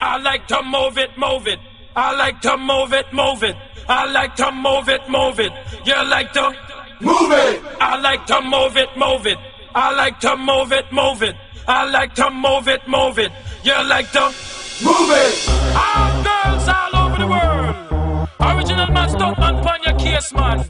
I like to move it, move it. I like to move it, move it. I like to move it, move it. You like to move it. I like to move it, move it. I like to move it, move it. I like to move it, move it. You like to move it. All girls all over the world. Original man, stuck man, on your case, man.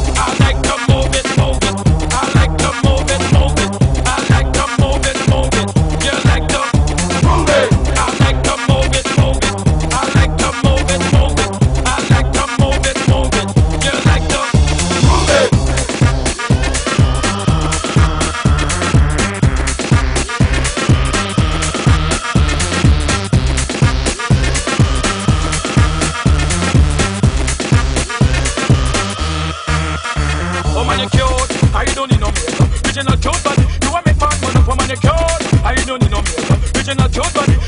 Original body. You want me fat, man. Woman, you cute. I don't need no makeup. Original body.